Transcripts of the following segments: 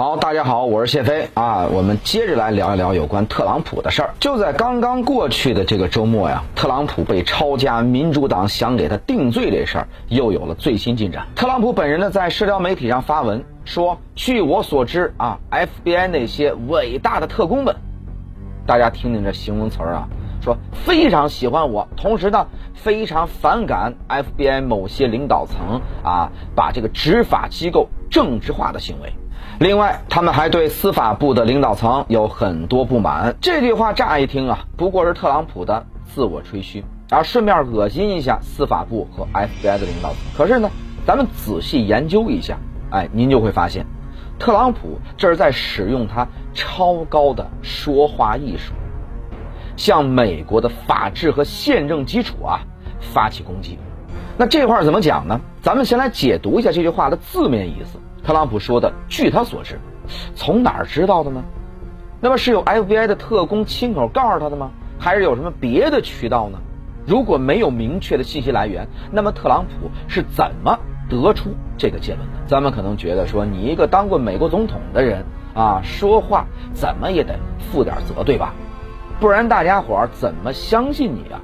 好，大家好，我是谢飞啊。我们接着来聊一聊有关特朗普的事儿。就在刚刚过去的这个周末呀，特朗普被抄家，民主党想给他定罪这事儿又有了最新进展。特朗普本人呢，在社交媒体上发文说：“据我所知啊，FBI 那些伟大的特工们，大家听听这形容词儿啊，说非常喜欢我，同时呢，非常反感 FBI 某些领导层啊，把这个执法机构政治化的行为。”另外，他们还对司法部的领导层有很多不满。这句话乍一听啊，不过是特朗普的自我吹嘘，然后顺便恶心一下司法部和 FBI 的领导层。可是呢，咱们仔细研究一下，哎，您就会发现，特朗普这是在使用他超高的说话艺术，向美国的法治和宪政基础啊发起攻击。那这块怎么讲呢？咱们先来解读一下这句话的字面意思。特朗普说的，据他所知，从哪儿知道的呢？那么是有 FBI 的特工亲口告诉他的吗？还是有什么别的渠道呢？如果没有明确的信息来源，那么特朗普是怎么得出这个结论的？咱们可能觉得说，你一个当过美国总统的人啊，说话怎么也得负点责，对吧？不然大家伙怎么相信你啊？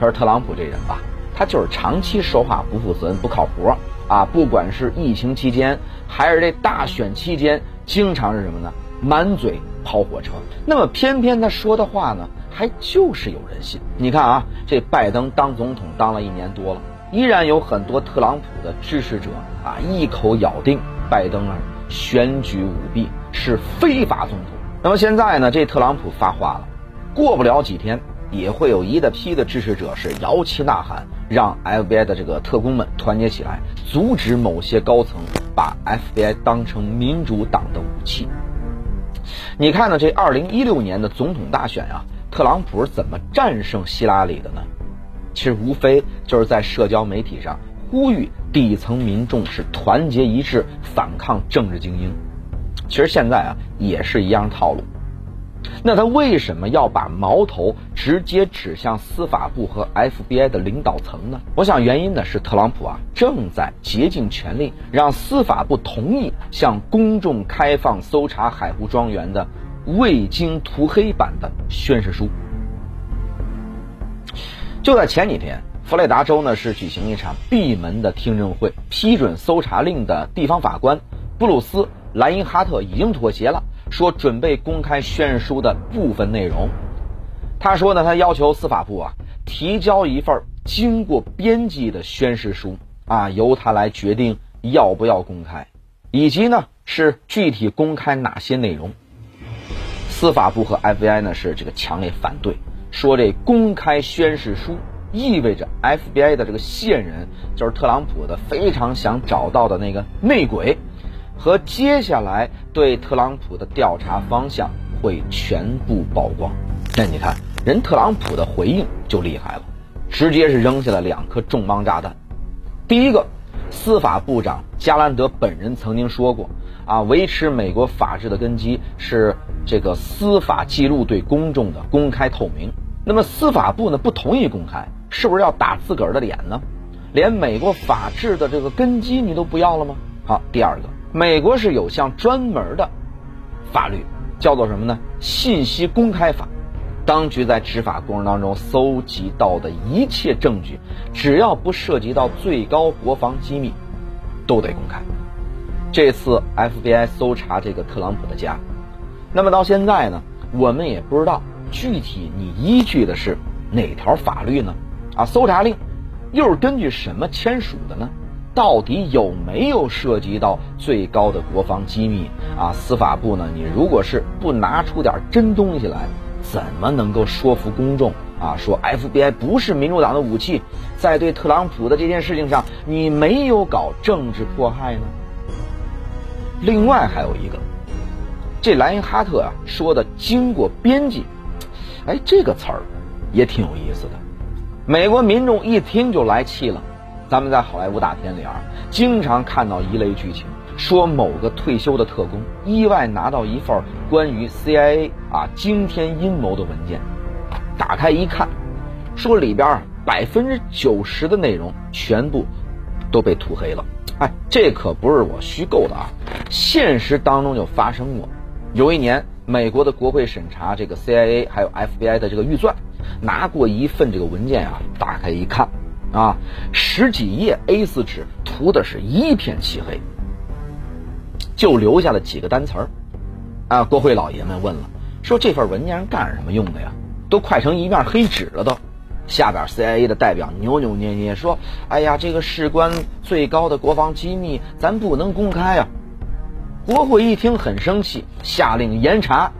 可是特朗普这人吧，他就是长期说话不负责任、不靠谱。啊，不管是疫情期间，还是这大选期间，经常是什么呢？满嘴跑火车。那么偏偏他说的话呢，还就是有人信。你看啊，这拜登当总统当了一年多了，依然有很多特朗普的支持者啊，一口咬定拜登啊选举舞弊，是非法总统。那么现在呢，这特朗普发话了，过不了几天。也会有一大批的支持者是摇旗呐喊，让 FBI 的这个特工们团结起来，阻止某些高层把 FBI 当成民主党的武器。你看呢？这二零一六年的总统大选啊，特朗普是怎么战胜希拉里的呢？其实无非就是在社交媒体上呼吁底层民众是团结一致，反抗政治精英。其实现在啊，也是一样套路。那他为什么要把矛头直接指向司法部和 FBI 的领导层呢？我想原因呢是特朗普啊正在竭尽全力让司法部同意向公众开放搜查海湖庄园的未经涂黑版的宣誓书。就在前几天，佛罗里达州呢是举行一场闭门的听证会，批准搜查令的地方法官布鲁斯莱因哈特已经妥协了。说准备公开宣誓书的部分内容。他说呢，他要求司法部啊提交一份经过编辑的宣誓书啊，由他来决定要不要公开，以及呢是具体公开哪些内容。司法部和 FBI 呢是这个强烈反对，说这公开宣誓书意味着 FBI 的这个线人就是特朗普的非常想找到的那个内鬼。和接下来对特朗普的调查方向会全部曝光。那你看，人特朗普的回应就厉害了，直接是扔下了两颗重磅炸弹。第一个，司法部长加兰德本人曾经说过，啊，维持美国法治的根基是这个司法记录对公众的公开透明。那么司法部呢不同意公开，是不是要打自个儿的脸呢？连美国法治的这个根基你都不要了吗？好，第二个。美国是有项专门的法律，叫做什么呢？信息公开法。当局在执法过程当中搜集到的一切证据，只要不涉及到最高国防机密，都得公开。这次 FBI 搜查这个特朗普的家，那么到现在呢，我们也不知道具体你依据的是哪条法律呢？啊，搜查令又是根据什么签署的呢？到底有没有涉及到最高的国防机密啊？司法部呢？你如果是不拿出点真东西来，怎么能够说服公众啊？说 FBI 不是民主党的武器，在对特朗普的这件事情上，你没有搞政治迫害呢？另外还有一个，这莱因哈特啊说的“经过编辑”，哎，这个词儿也挺有意思的，美国民众一听就来气了。咱们在好莱坞大片里啊，经常看到一类剧情，说某个退休的特工意外拿到一份关于 CIA 啊惊天阴谋的文件，打开一看，说里边百分之九十的内容全部都被涂黑了。哎，这可不是我虚构的啊，现实当中就发生过。有一年，美国的国会审查这个 CIA 还有 FBI 的这个预算，拿过一份这个文件啊，打开一看，啊，十几页 A4 纸，涂的是一片漆黑，就留下了几个单词儿。啊，国会老爷们问了，说这份文件干什么用的呀？都快成一面黑纸了都。下边 CIA 的代表扭扭捏捏说：“哎呀，这个事关最高的国防机密，咱不能公开啊。”国会一听很生气，下令严查。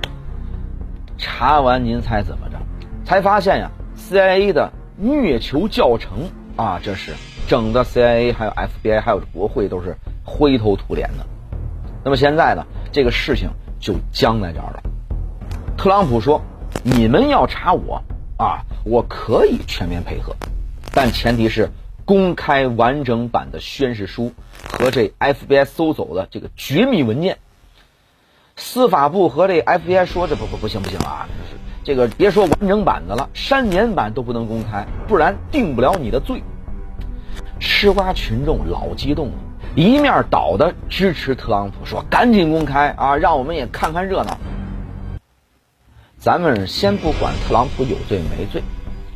查完您猜怎么着？才发现呀，CIA 的虐囚教程啊，这是整的 CIA 还有 FBI 还有国会都是灰头土脸的。那么现在呢，这个事情就僵在这儿了。特朗普说：“你们要查我。”啊，我可以全面配合，但前提是公开完整版的宣誓书和这 FBI 搜走的这个绝密文件。司法部和这 FBI 说：“这不不不行不行啊，这个别说完整版的了，删减版都不能公开，不然定不了你的罪。”吃瓜群众老激动了，一面倒的支持特朗普，说：“赶紧公开啊，让我们也看看热闹。”咱们先不管特朗普有罪没罪，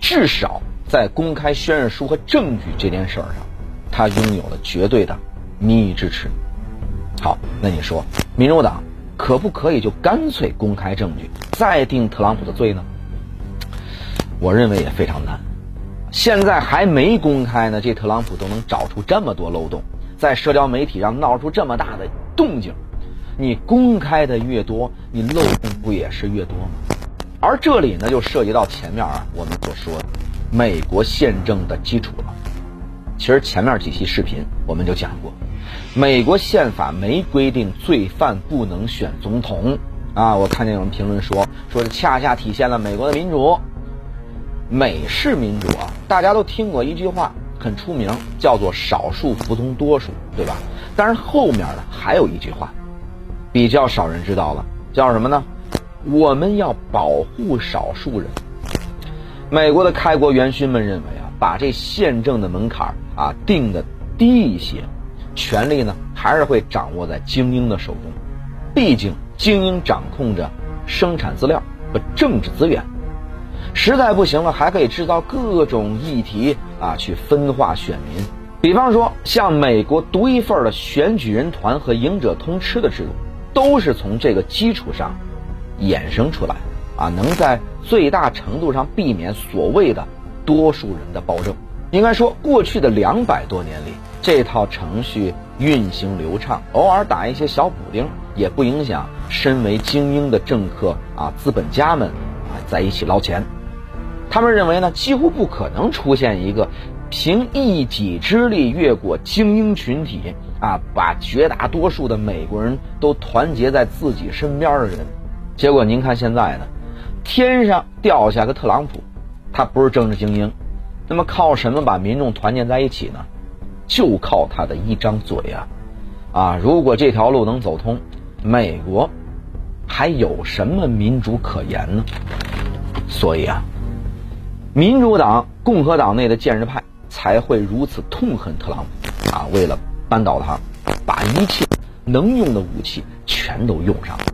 至少在公开宣誓书和证据这件事儿上，他拥有了绝对的民意支持。好，那你说，民主党可不可以就干脆公开证据，再定特朗普的罪呢？我认为也非常难。现在还没公开呢，这特朗普都能找出这么多漏洞，在社交媒体上闹出这么大的动静，你公开的越多，你漏洞不也是越多吗？而这里呢，就涉及到前面啊我们所说的美国宪政的基础了。其实前面几期视频我们就讲过，美国宪法没规定罪犯不能选总统啊。我看见有人评论说，说这恰恰体现了美国的民主。美式民主啊，大家都听过一句话，很出名，叫做“少数服从多数”，对吧？但是后面呢，还有一句话，比较少人知道了，叫什么呢？我们要保护少数人。美国的开国元勋们认为啊，把这宪政的门槛啊定的低一些，权力呢还是会掌握在精英的手中。毕竟精英掌控着生产资料和政治资源，实在不行了，还可以制造各种议题啊去分化选民。比方说，像美国独一份的选举人团和赢者通吃的制度，都是从这个基础上。衍生出来，啊，能在最大程度上避免所谓的多数人的暴政。应该说，过去的两百多年里，这套程序运行流畅，偶尔打一些小补丁，也不影响身为精英的政客啊、资本家们啊在一起捞钱。他们认为呢，几乎不可能出现一个凭一己之力越过精英群体啊，把绝大多数的美国人都团结在自己身边的人。结果您看现在呢，天上掉下个特朗普，他不是政治精英，那么靠什么把民众团结在一起呢？就靠他的一张嘴啊！啊，如果这条路能走通，美国还有什么民主可言呢？所以啊，民主党、共和党内的建制派才会如此痛恨特朗普啊！为了扳倒他，把一切能用的武器全都用上了。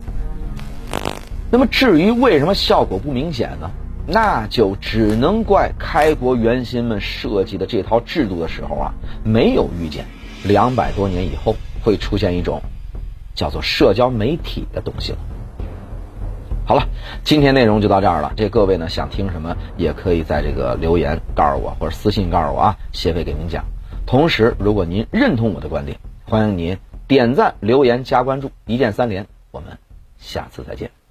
那么至于为什么效果不明显呢？那就只能怪开国元勋们设计的这套制度的时候啊，没有预见两百多年以后会出现一种叫做社交媒体的东西了。好了，今天内容就到这儿了。这各位呢想听什么，也可以在这个留言告诉我，或者私信告诉我啊，谢飞给您讲。同时，如果您认同我的观点，欢迎您点赞、留言、加关注，一键三连。我们下次再见。